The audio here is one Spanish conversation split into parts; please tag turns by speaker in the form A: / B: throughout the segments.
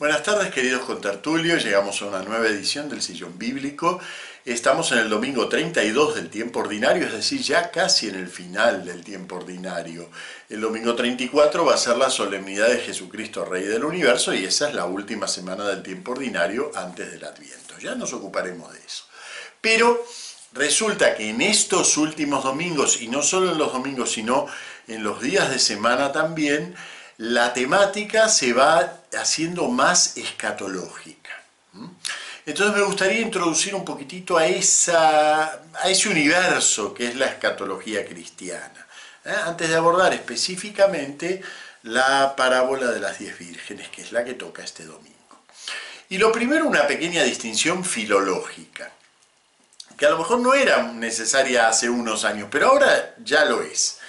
A: Buenas tardes queridos contertulios, llegamos a una nueva edición del Sillón Bíblico. Estamos en el domingo 32 del tiempo ordinario, es decir, ya casi en el final del tiempo ordinario. El domingo 34 va a ser la solemnidad de Jesucristo, Rey del Universo, y esa es la última semana del tiempo ordinario antes del Adviento. Ya nos ocuparemos de eso. Pero resulta que en estos últimos domingos, y no solo en los domingos, sino en los días de semana también, la temática se va haciendo más escatológica. Entonces me gustaría introducir un poquitito a, esa, a ese universo que es la escatología cristiana, ¿eh? antes de abordar específicamente la parábola de las diez vírgenes, que es la que toca este domingo. Y lo primero, una pequeña distinción filológica, que a lo mejor no era necesaria hace unos años, pero ahora ya lo es.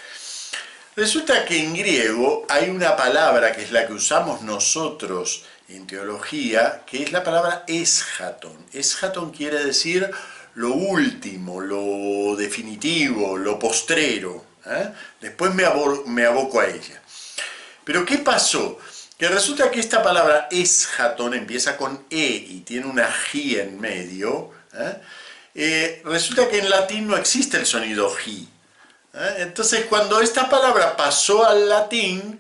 A: Resulta que en griego hay una palabra que es la que usamos nosotros en teología, que es la palabra eschaton. Eschaton quiere decir lo último, lo definitivo, lo postrero. ¿eh? Después me, aboco a ella. Pero ¿qué pasó? Que resulta que esta palabra eschaton empieza con E y tiene una G en medio. ¿eh? Eh, resulta que en latín no existe el sonido G. ¿eh? Entonces, cuando esta palabra pasó al latín,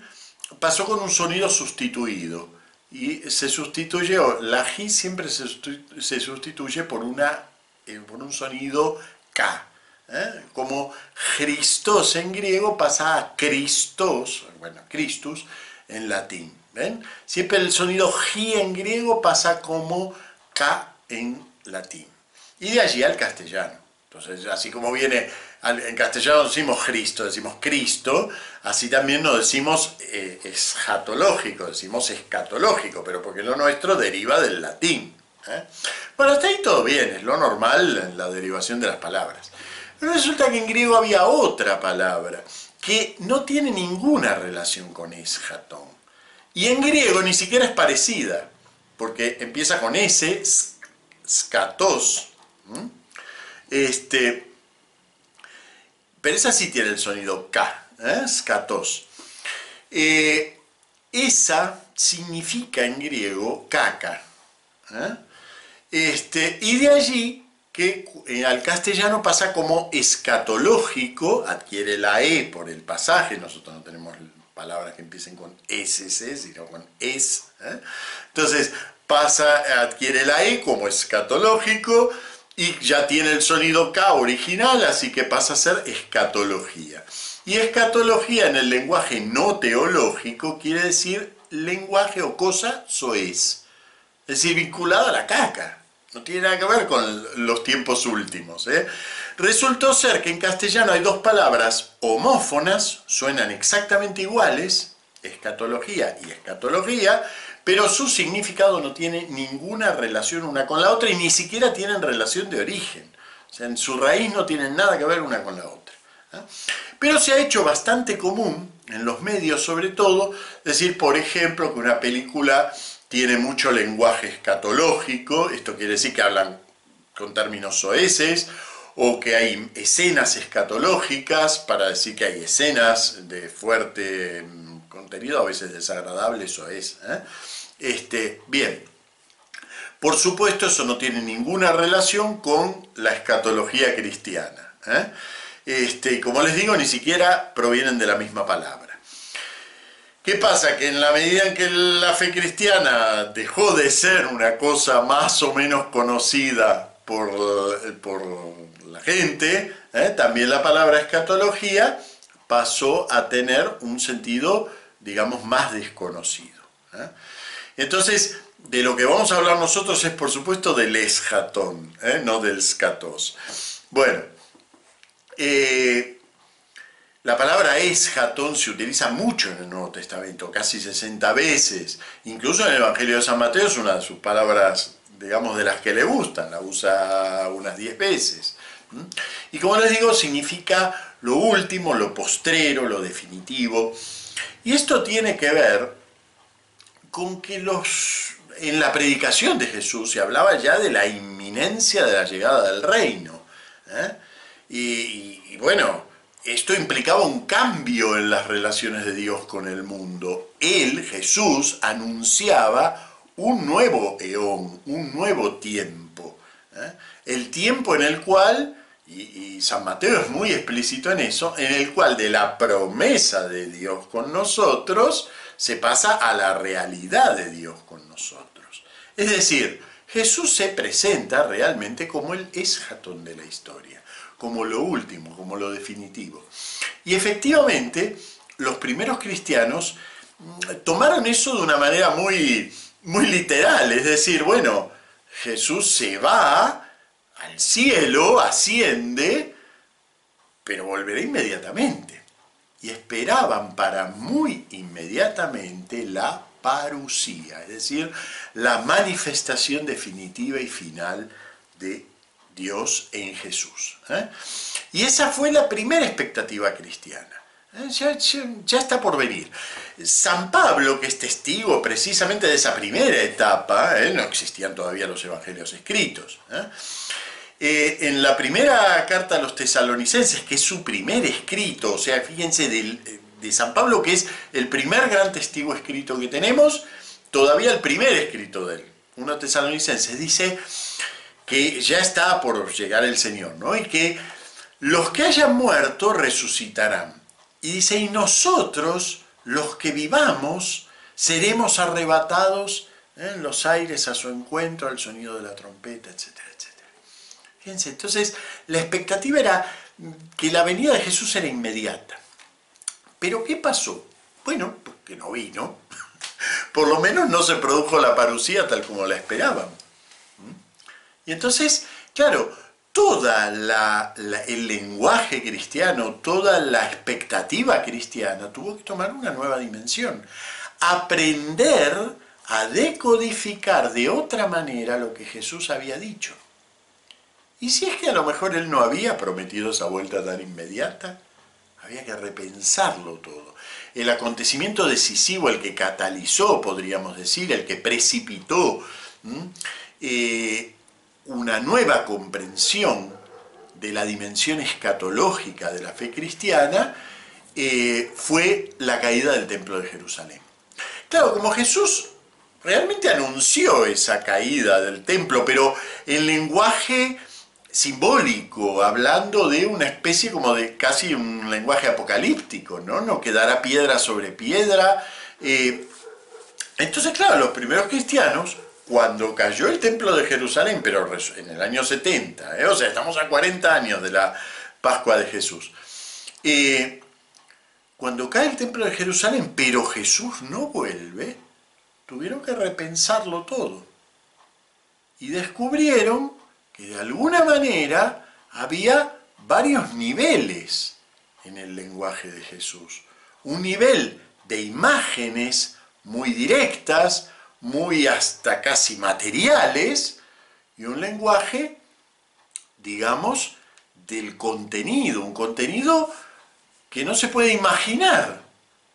A: pasó con un sonido sustituido. Y se sustituyó, la G siempre se sustituye por, una, eh, por un sonido K. ¿eh? Como Christos en griego pasa a Christos, bueno, Christus en latín. ¿ven? Siempre el sonido G en griego pasa como K en latín. Y de allí al castellano. Entonces, así como viene en castellano decimos Cristo, decimos Cristo, así también nos decimos eh, escatológico, decimos escatológico, pero porque lo nuestro deriva del latín. ¿eh? Bueno, hasta ahí todo bien, es lo normal en la derivación de las palabras. Pero resulta que en griego había otra palabra que no tiene ninguna relación con eschatón. Y en griego ni siquiera es parecida, porque empieza con S, skatos. Este, pero esa sí tiene el sonido K, ¿eh? skatos. Eh, esa significa en griego caca. ¿eh? Este, y de allí que eh, al castellano pasa como escatológico, adquiere la E por el pasaje, nosotros no tenemos palabras que empiecen con SC, sino con es. Entonces pasa, adquiere la E como escatológico, y ya tiene el sonido K original, así que pasa a ser escatología. Y escatología en el lenguaje no teológico quiere decir lenguaje o cosa soez, es decir, vinculada a la caca. No tiene nada que ver con los tiempos últimos. ¿eh? Resultó ser que en castellano hay dos palabras homófonas, suenan exactamente iguales, escatología y escatología, pero su significado no tiene ninguna relación una con la otra y ni siquiera tienen relación de origen. O sea, en su raíz no tienen nada que ver una con la otra. ¿ah? Pero se ha hecho bastante común en los medios sobre todo decir, por ejemplo, que una película tiene mucho lenguaje escatológico, esto quiere decir que hablan con términos soeces, o que hay escenas escatológicas, para decir que hay escenas de fuerte mm, contenido, a veces desagradable, eso es. ¿eh? Este, bien, por supuesto eso no tiene ninguna relación con la escatología cristiana. ¿eh? Este, como les digo, ni siquiera provienen de la misma palabra. ¿Qué pasa? Que en la medida en que la fe cristiana dejó de ser una cosa más o menos conocida por, por la gente, ¿eh? también la palabra escatología pasó a tener un sentido, digamos, más desconocido. ¿eh? Entonces, de lo que vamos a hablar nosotros es, por supuesto, del esjatón, ¿eh? no del scatos. Bueno, eh, la palabra esjatón se utiliza mucho en el Nuevo Testamento, casi 60 veces. Incluso en el Evangelio de San Mateo es una de sus palabras, digamos, de las que le gustan, la usa unas 10 veces. Y como les digo, significa lo último, lo postrero, lo definitivo. Y esto tiene que ver con que los, en la predicación de Jesús se hablaba ya de la inminencia de la llegada del reino. ¿eh? Y, bueno, esto implicaba un cambio en las relaciones de Dios con el mundo. Él, Jesús, anunciaba un nuevo eón, un nuevo tiempo. ¿eh? El tiempo en el cual, y, San Mateo es muy explícito en eso, en el cual de la promesa de Dios con nosotros se pasa a la realidad de Dios con nosotros. Es decir, Jesús se presenta realmente como el esjatón de la historia, como lo último, como lo definitivo. Y efectivamente, los primeros cristianos mm, tomaron eso de una manera muy, muy literal, es decir, bueno, Jesús se va cielo, asciende, pero volverá inmediatamente. Y esperaban para muy inmediatamente la parusía, es decir, la manifestación definitiva y final de Dios en Jesús. ¿eh? Y esa fue la primera expectativa cristiana. ¿eh? Ya, está por venir. San Pablo, que es testigo precisamente de esa primera etapa, ¿eh? no existían todavía los evangelios escritos, en la primera carta a los tesalonicenses, que es su primer escrito, o sea, fíjense, de San Pablo, que es el primer gran testigo escrito que tenemos, todavía el primer escrito de él, uno tesalonicense, dice que ya está por llegar el Señor, ¿no? Y que los que hayan muerto resucitarán. Y dice, y nosotros, los que vivamos, seremos arrebatados en los aires a su encuentro, al sonido de la trompeta, etcétera, etcétera. Fíjense, entonces la expectativa era que la venida de Jesús era inmediata. Pero ¿qué pasó? Bueno, que no vino. Por lo menos no se produjo la parucía tal como la esperaban. ¿Mm? Y entonces, claro, todo el lenguaje cristiano, toda la expectativa cristiana tuvo que tomar una nueva dimensión. Aprender a decodificar de otra manera lo que Jesús había dicho. Y si es que a lo mejor él no había prometido esa vuelta tan inmediata, había que repensarlo todo. El acontecimiento decisivo, el que catalizó, podríamos decir, el que precipitó eh, una nueva comprensión de la dimensión escatológica de la fe cristiana, eh, fue la caída del templo de Jerusalén. Claro, como Jesús realmente anunció esa caída del templo, pero en lenguaje simbólico, hablando de una especie como de casi un lenguaje apocalíptico, ¿no? No quedará piedra sobre piedra. Eh, entonces, claro, los primeros cristianos, cuando cayó el templo de Jerusalén, pero en el año 70, ¿eh? o sea, estamos a 40 años de la Pascua de Jesús, eh, cuando cae el templo de Jerusalén, pero Jesús no vuelve, tuvieron que repensarlo todo. Y descubrieron de alguna manera había varios niveles en el lenguaje de Jesús. Un nivel de imágenes muy directas, muy hasta casi materiales, y un lenguaje, digamos, del contenido, un contenido que no se puede imaginar,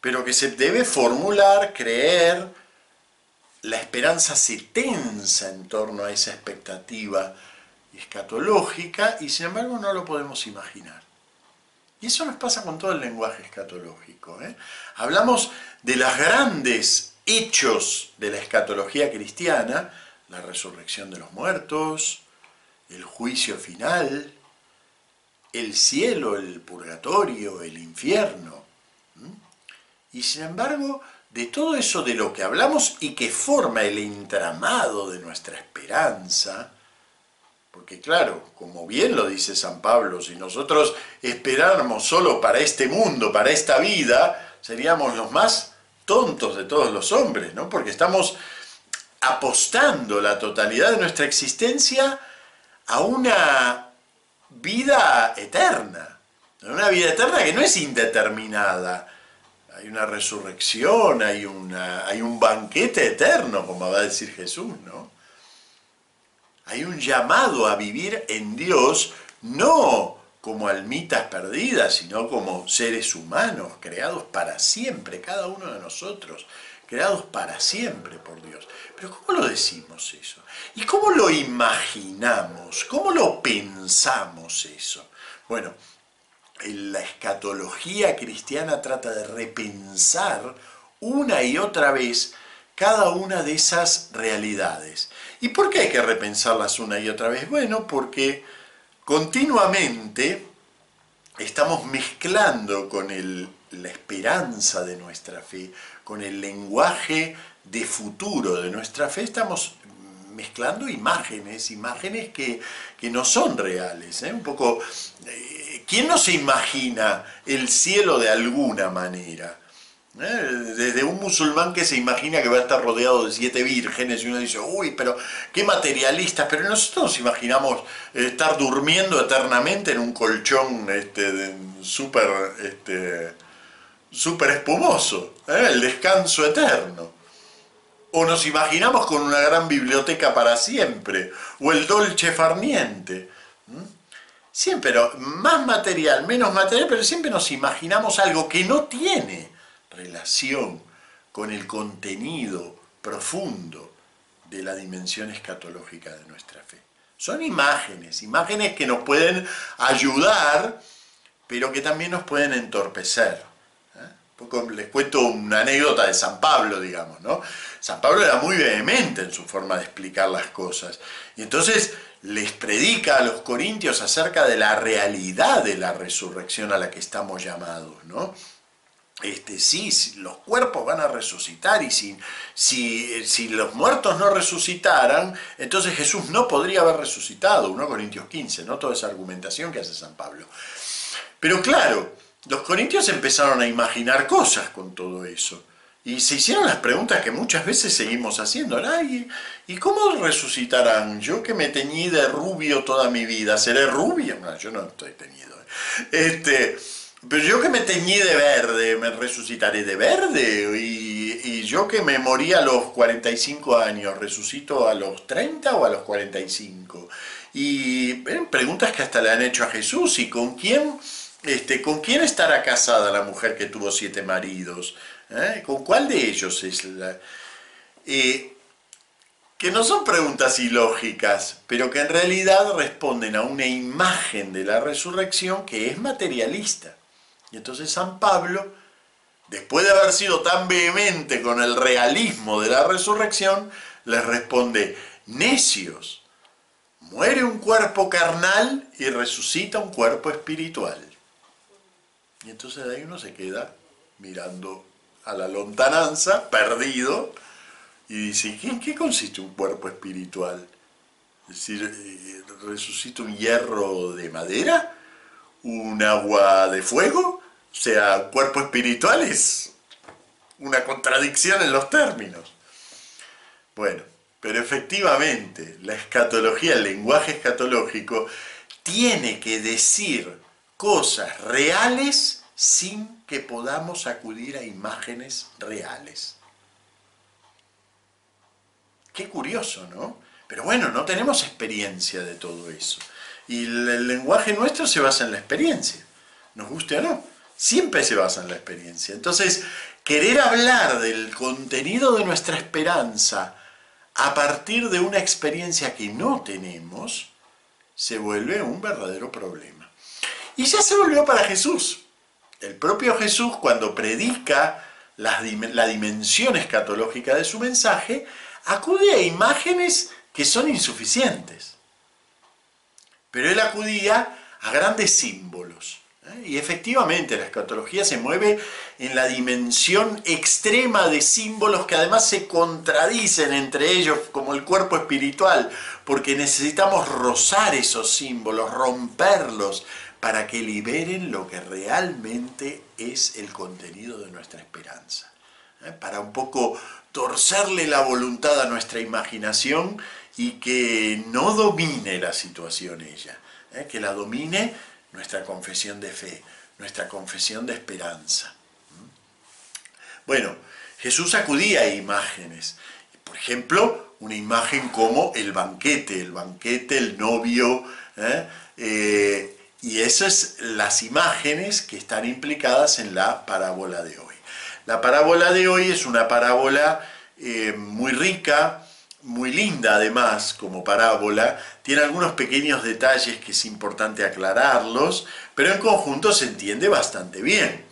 A: pero que se debe formular, creer, la esperanza se tensa en torno a esa expectativa escatológica y sin embargo no lo podemos imaginar. Y eso nos pasa con todo el lenguaje escatológico. ¿eh? Hablamos de los grandes hechos de la escatología cristiana, la resurrección de los muertos, el juicio final, el cielo, el purgatorio, el infierno. Y sin embargo, de todo eso de lo que hablamos y que forma el entramado de nuestra esperanza, porque claro, como bien lo dice San Pablo, si nosotros esperáramos solo para este mundo, para esta vida, seríamos los más tontos de todos los hombres, ¿no? Porque estamos apostando la totalidad de nuestra existencia a una vida eterna, una vida eterna que no es indeterminada. Hay una resurrección, hay, una, hay un banquete eterno, como va a decir Jesús, ¿no? Hay un llamado a vivir en Dios, no como almitas perdidas, sino como seres humanos, creados para siempre, cada uno de nosotros, creados para siempre por Dios. Pero ¿cómo lo decimos eso? ¿Y cómo lo imaginamos? ¿Cómo lo pensamos eso? Bueno, la escatología cristiana trata de repensar una y otra vez cada una de esas realidades. ¿Y por qué hay que repensarlas una y otra vez? Bueno, porque continuamente estamos mezclando con la esperanza de nuestra fe, con el lenguaje de futuro de nuestra fe, estamos mezclando imágenes, imágenes que, no son reales. ¿eh? Un poco, eh, ¿quién no se imagina el cielo de alguna manera? ¿Eh? Desde un musulmán que se imagina que va a estar rodeado de siete vírgenes y uno dice, uy, pero qué materialistas, pero nosotros nos imaginamos estar durmiendo eternamente en un colchón este, súper este, super espumoso, el descanso eterno. O nos imaginamos con una gran biblioteca para siempre, o el dolce farniente. Siempre, más material, menos material, pero siempre nos imaginamos algo que no tiene relación con el contenido profundo de la dimensión escatológica de nuestra fe. Son imágenes, imágenes que nos pueden ayudar, pero que también nos pueden entorpecer. ¿eh? Les cuento una anécdota de San Pablo, digamos, ¿no? San Pablo era muy vehemente en su forma de explicar las cosas. Y entonces les predica a los corintios acerca de la realidad de la resurrección a la que estamos llamados, ¿no? Este, sí, los cuerpos van a resucitar y si, si, los muertos no resucitaran, entonces Jesús no podría haber resucitado, 1 Corintios 15, ¿no? Toda esa argumentación que hace San Pablo. Pero claro, los corintios empezaron a imaginar cosas con todo eso. Y se hicieron las preguntas que muchas veces seguimos haciendo. ¿Y, ¿Y cómo resucitarán? Yo que me teñí de rubio toda mi vida, ¿seré rubio? No, yo no estoy teñido. ¿eh? Este, pero yo que me teñí de verde, me resucitaré de verde. Y, yo que me morí a los 45 años, ¿resucito a los 30 o a los 45? Y preguntas que hasta le han hecho a Jesús. ¿Y con quién, este, con quién estará casada la mujer que tuvo siete maridos? ¿Eh? ¿Con cuál de ellos es la...? Eh, que no son preguntas ilógicas, pero que en realidad responden a una imagen de la resurrección que es materialista. Entonces San Pablo, después de haber sido tan vehemente con el realismo de la resurrección, les responde, necios, muere un cuerpo carnal y resucita un cuerpo espiritual. Y entonces ahí uno se queda mirando a la lontananza, perdido, y dice, ¿en qué consiste un cuerpo espiritual? Es decir, eh, ¿resucita un hierro de madera? un agua de fuego, sea, cuerpo espiritual es una contradicción en los términos. Bueno, pero efectivamente la escatología, el lenguaje escatológico, tiene que decir cosas reales sin que podamos acudir a imágenes reales. Qué curioso, ¿no? Pero bueno, no tenemos experiencia de todo eso. Y el lenguaje nuestro se basa en la experiencia, nos guste o no, siempre se basa en la experiencia. Entonces, querer hablar del contenido de nuestra esperanza a partir de una experiencia que no tenemos, se vuelve un verdadero problema. Y ya se volvió para Jesús. El propio Jesús, cuando predica la, la dimensión escatológica de su mensaje, acude a imágenes que son insuficientes pero él acudía a grandes símbolos. Y efectivamente la escatología se mueve en la dimensión extrema de símbolos que además se contradicen entre ellos como el cuerpo espiritual, porque necesitamos rozar esos símbolos, romperlos, para que liberen lo que realmente es el contenido de nuestra esperanza. ¿eh? Para un poco torcerle la voluntad a nuestra imaginación y que no domine la situación ella, ¿eh? que la domine nuestra confesión de fe, nuestra confesión de esperanza. Bueno, Jesús acudía a imágenes, por ejemplo, una imagen como el banquete, el banquete, el novio, ¿eh? Eh, y esas las imágenes que están implicadas en la parábola de hoy. La parábola de hoy es una parábola muy rica, muy linda además como parábola, tiene algunos pequeños detalles que es importante aclararlos, pero en conjunto se entiende bastante bien.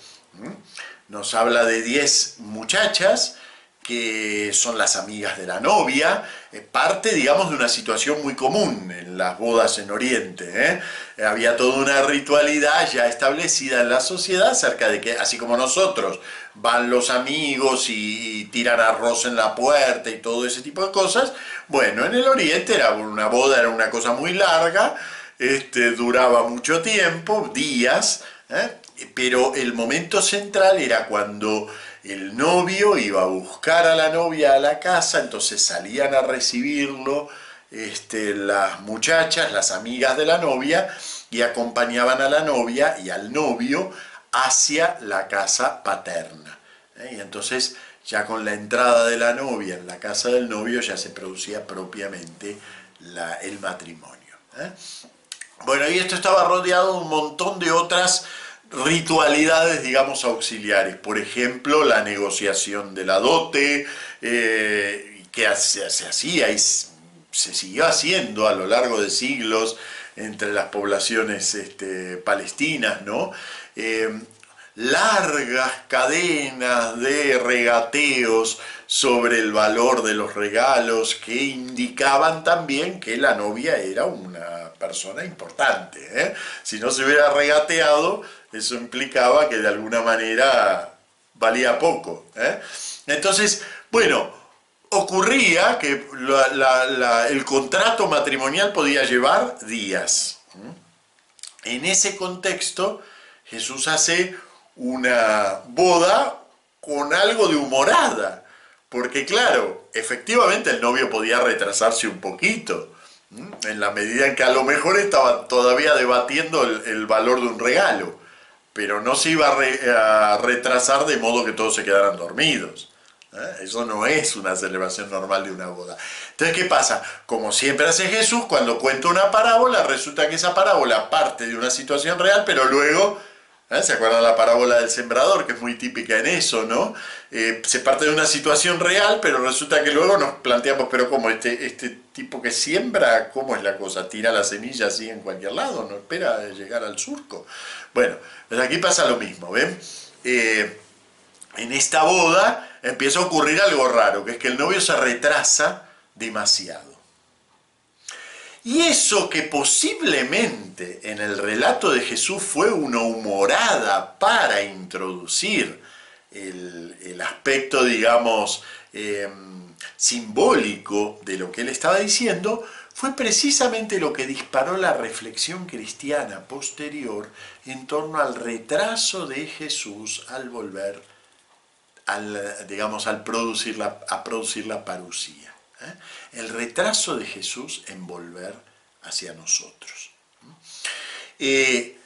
A: Nos habla de 10 muchachas que son las amigas de la novia, parte, digamos, de una situación muy común en las bodas en Oriente. ¿eh? Había toda una ritualidad ya establecida en la sociedad acerca de que, así como nosotros, van los amigos y, tiran arroz en la puerta y todo ese tipo de cosas, bueno, en el Oriente era una boda, era una cosa muy larga, este, duraba mucho tiempo, días, ¿eh? pero el momento central era cuando el novio iba a buscar a la novia a la casa, entonces salían a recibirlo este, las muchachas, las amigas de la novia, y acompañaban a la novia y al novio hacia la casa paterna. ¿eh? Y entonces ya con la entrada de la novia en la casa del novio ya se producía propiamente el matrimonio. ¿eh? Bueno, y esto estaba rodeado de un montón de otras ritualidades, digamos, auxiliares. Por ejemplo, la negociación de la dote, eh, que se, hacía y se siguió haciendo a lo largo de siglos entre las poblaciones este, palestinas, ¿no? Eh, largas cadenas de regateos sobre el valor de los regalos que indicaban también que la novia era una persona importante. ¿eh? Si no se hubiera regateado, eso implicaba que de alguna manera valía poco. ¿eh? Entonces, bueno, ocurría que el contrato matrimonial podía llevar días. En ese contexto, Jesús hace una boda con algo de humorada, porque claro, efectivamente el novio podía retrasarse un poquito, en la medida en que a lo mejor estaba todavía debatiendo el valor de un regalo pero no se iba a, retrasar de modo que todos se quedaran dormidos. ¿eh? Eso no es una celebración normal de una boda. Entonces, ¿qué pasa? Como siempre hace Jesús, cuando cuenta una parábola, resulta que esa parábola parte de una situación real, pero luego ¿Eh? ¿Se acuerdan la parábola del sembrador, que es muy típica en eso, ¿no? Eh, se parte de una situación real, pero resulta que luego nos planteamos, pero ¿cómo este, este tipo que siembra, cómo es la cosa? ¿Tira la semilla así en cualquier lado? ¿No espera llegar al surco? Bueno, pues aquí pasa lo mismo, ¿ven? Eh, en esta boda empieza a ocurrir algo raro, que es que el novio se retrasa demasiado. Y eso que posiblemente en el relato de Jesús fue una humorada para introducir el, aspecto, digamos, em, simbólico de lo que él estaba diciendo, fue precisamente lo que disparó la reflexión cristiana posterior en torno al retraso de Jesús al volver, al, digamos, al producir la, a producir la parucía. ¿Eh? el retraso de Jesús en volver hacia nosotros. Eh,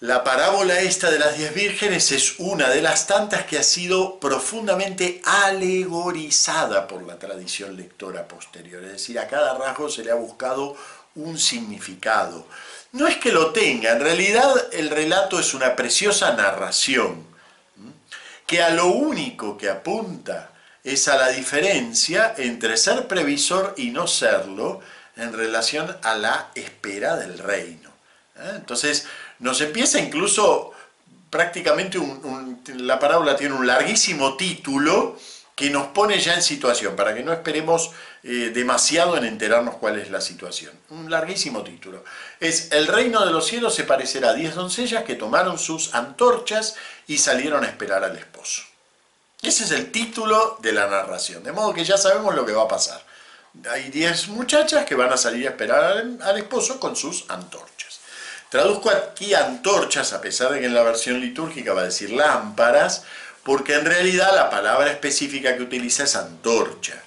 A: la parábola esta de las diez vírgenes es una de las tantas que ha sido profundamente alegorizada por la tradición lectora posterior. Es decir, a cada rasgo se le ha buscado un significado. No es que lo tenga, en realidad el relato es una preciosa narración que a lo único que apunta es a la diferencia entre ser previsor y no serlo en relación a la espera del reino. ¿eh? Entonces, nos empieza incluso prácticamente la parábola tiene un larguísimo título que nos pone ya en situación, para que no esperemos eh, demasiado en enterarnos cuál es la situación. Un larguísimo título. Es, el reino de los cielos se parecerá a diez doncellas que tomaron sus antorchas y salieron a esperar al esposo. Ese es el título de la narración, de modo que ya sabemos lo que va a pasar. Hay 10 muchachas que van a salir a esperar al, esposo con sus antorchas. Traduzco aquí antorchas, a pesar de que en la versión litúrgica va a decir lámparas, porque en realidad la palabra específica que utiliza es antorcha,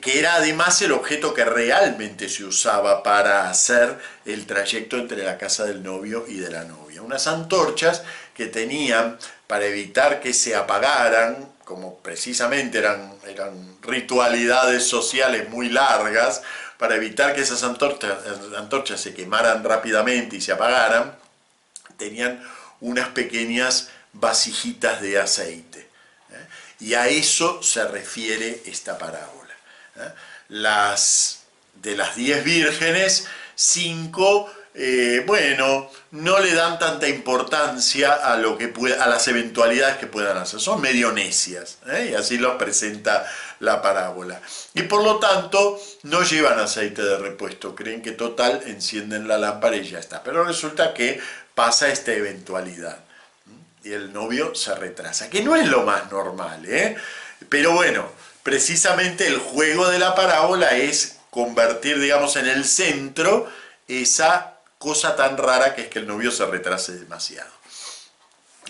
A: que era además el objeto que realmente se usaba para hacer el trayecto entre la casa del novio y de la novia. Unas antorchas que tenían para evitar que se apagaran, como precisamente eran, eran ritualidades sociales muy largas, para evitar que esas antorchas, antorchas se quemaran rápidamente y se apagaran, tenían unas pequeñas vasijitas de aceite. ¿eh? Y a eso se refiere esta parábola. ¿eh? Las, de las diez vírgenes, cinco eh, bueno, no le dan tanta importancia a, lo que a las eventualidades que puedan hacer. Son medio necias, ¿eh? y así los presenta la parábola. Y por lo tanto, no llevan aceite de repuesto. Creen que total, encienden la lámpara y ya está. Pero resulta que pasa esta eventualidad. Y el novio se retrasa, que no es lo más normal, ¿eh? Pero bueno, precisamente el juego de la parábola es convertir, digamos, en el centro esa cosa tan rara que es que el novio se retrase demasiado.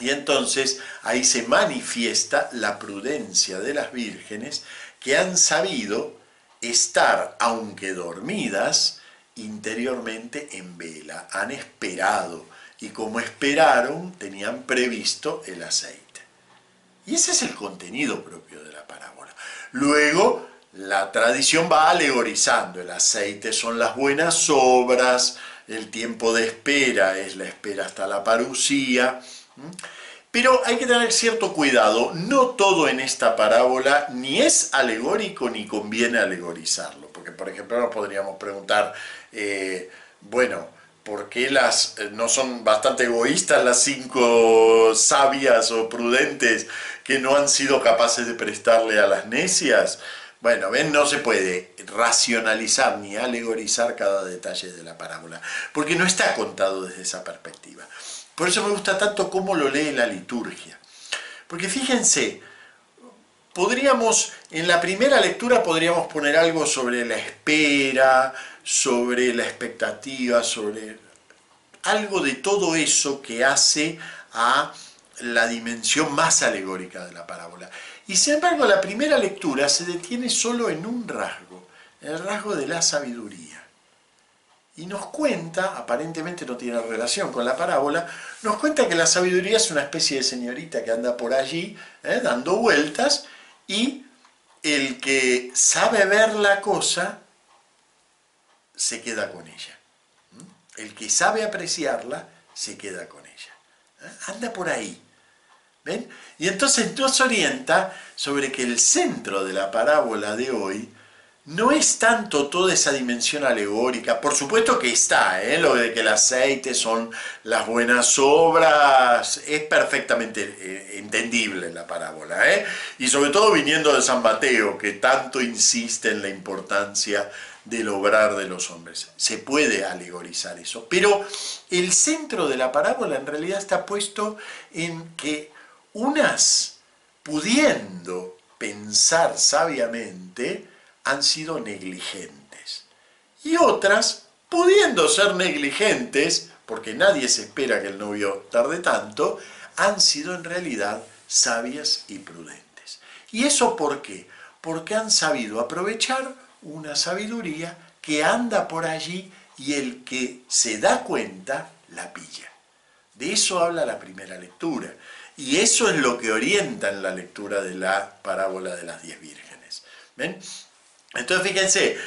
A: Y entonces ahí se manifiesta la prudencia de las vírgenes que han sabido estar, aunque dormidas, interiormente en vela, han esperado y como esperaron tenían previsto el aceite. Y ese es el contenido propio de la parábola. Luego, la tradición va alegorizando, el aceite son las buenas obras, el tiempo de espera es la espera hasta la parucía. Pero hay que tener cierto cuidado, no todo en esta parábola ni es alegórico ni conviene alegorizarlo, porque por ejemplo nos podríamos preguntar, eh, bueno, ¿por qué las, eh, no son bastante egoístas las cinco sabias o prudentes que no han sido capaces de prestarle a las necias? Bueno, ven, no se puede racionalizar ni alegorizar cada detalle de la parábola, porque no está contado desde esa perspectiva. Por eso me gusta tanto cómo lo lee la liturgia. Porque fíjense, podríamos, en la primera lectura podríamos poner algo sobre la espera, sobre la expectativa, sobre algo de todo eso que hace a la dimensión más alegórica de la parábola. Y sin embargo, la primera lectura se detiene solo en un rasgo, el rasgo de la sabiduría. Y nos cuenta, aparentemente no tiene relación con la parábola, nos cuenta que la sabiduría es una especie de señorita que anda por allí ¿eh? dando vueltas y el que sabe ver la cosa se queda con ella. El que sabe apreciarla se queda con ella. ¿eh? Anda por ahí. Y entonces nos orienta sobre que el centro de la parábola de hoy no es tanto toda esa dimensión alegórica, por supuesto que está, ¿eh? lo de que el aceite son las buenas obras, es perfectamente eh, entendible en la parábola, ¿eh? y sobre todo viniendo de San Mateo, que tanto insiste en la importancia del obrar de los hombres. Se puede alegorizar eso, pero el centro de la parábola en realidad está puesto en que unas, pudiendo pensar sabiamente, han sido negligentes. Y otras, pudiendo ser negligentes, porque nadie se espera que el novio tarde tanto, han sido en realidad sabias y prudentes. ¿Y eso por qué? Porque han sabido aprovechar una sabiduría que anda por allí y el que se da cuenta la pilla. De eso habla la primera lectura. Y eso es lo que orienta en la lectura de la parábola de las diez vírgenes. ¿Ven? Entonces fíjense,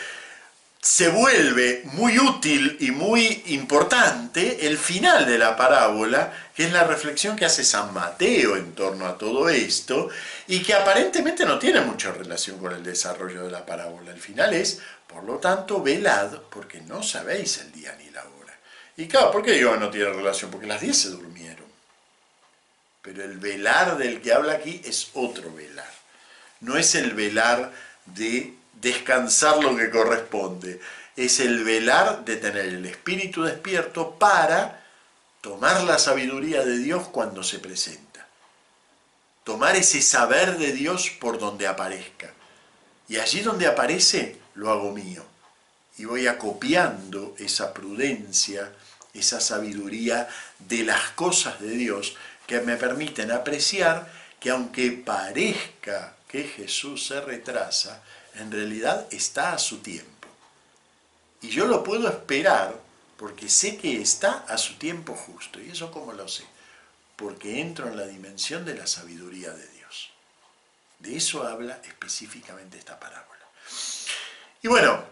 A: se vuelve muy útil y muy importante el final de la parábola, que es la reflexión que hace San Mateo en torno a todo esto, y que aparentemente no tiene mucha relación con el desarrollo de la parábola. El final es, por lo tanto, velad, porque no sabéis el día ni la hora. Y claro, ¿por qué digo no tiene relación? Porque las diez se durmieron. Pero el velar del que habla aquí es otro velar. No es el velar de descansar lo que corresponde. Es el velar de tener el espíritu despierto para tomar la sabiduría de Dios cuando se presenta. Tomar ese saber de Dios por donde aparezca. Y allí donde aparece, lo hago mío. Y voy acopiando esa prudencia, esa sabiduría de las cosas de Dios que me permiten apreciar que aunque parezca que Jesús se retrasa, en realidad está a su tiempo. Y yo lo puedo esperar porque sé que está a su tiempo justo. ¿Y eso cómo lo sé? Porque entro en la dimensión de la sabiduría de Dios. De eso habla específicamente esta parábola. Y bueno,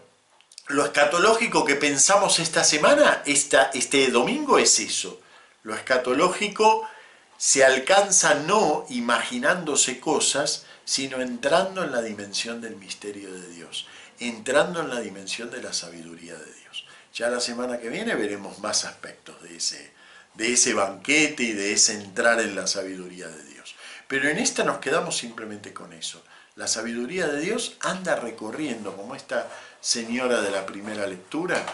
A: lo escatológico que pensamos esta semana, este domingo, es eso. Lo escatológico se alcanza no imaginándose cosas, sino entrando en la dimensión del misterio de Dios, entrando en la dimensión de la sabiduría de Dios. Ya la semana que viene veremos más aspectos de ese, de ese banquete y de ese entrar en la sabiduría de Dios. Pero en esta nos quedamos simplemente con eso. La sabiduría de Dios anda recorriendo, como esta señora de la primera lectura,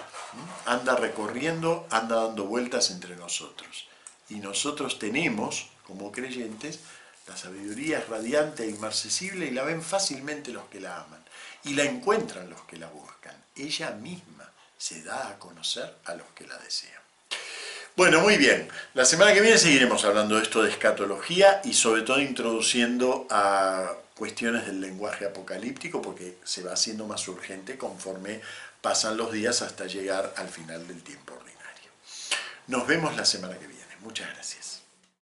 A: anda recorriendo, anda dando vueltas entre nosotros. Y nosotros tenemos, como creyentes, la sabiduría es radiante e inmarcesible y la ven fácilmente los que la aman. Y la encuentran los que la buscan. Ella misma se da a conocer a los que la desean. Bueno, muy bien. La semana que viene seguiremos hablando de esto de escatología y sobre todo introduciendo a cuestiones del lenguaje apocalíptico porque se va haciendo más urgente conforme pasan los días hasta llegar al final del tiempo ordinario. Nos vemos la semana que viene. Muchas gracias.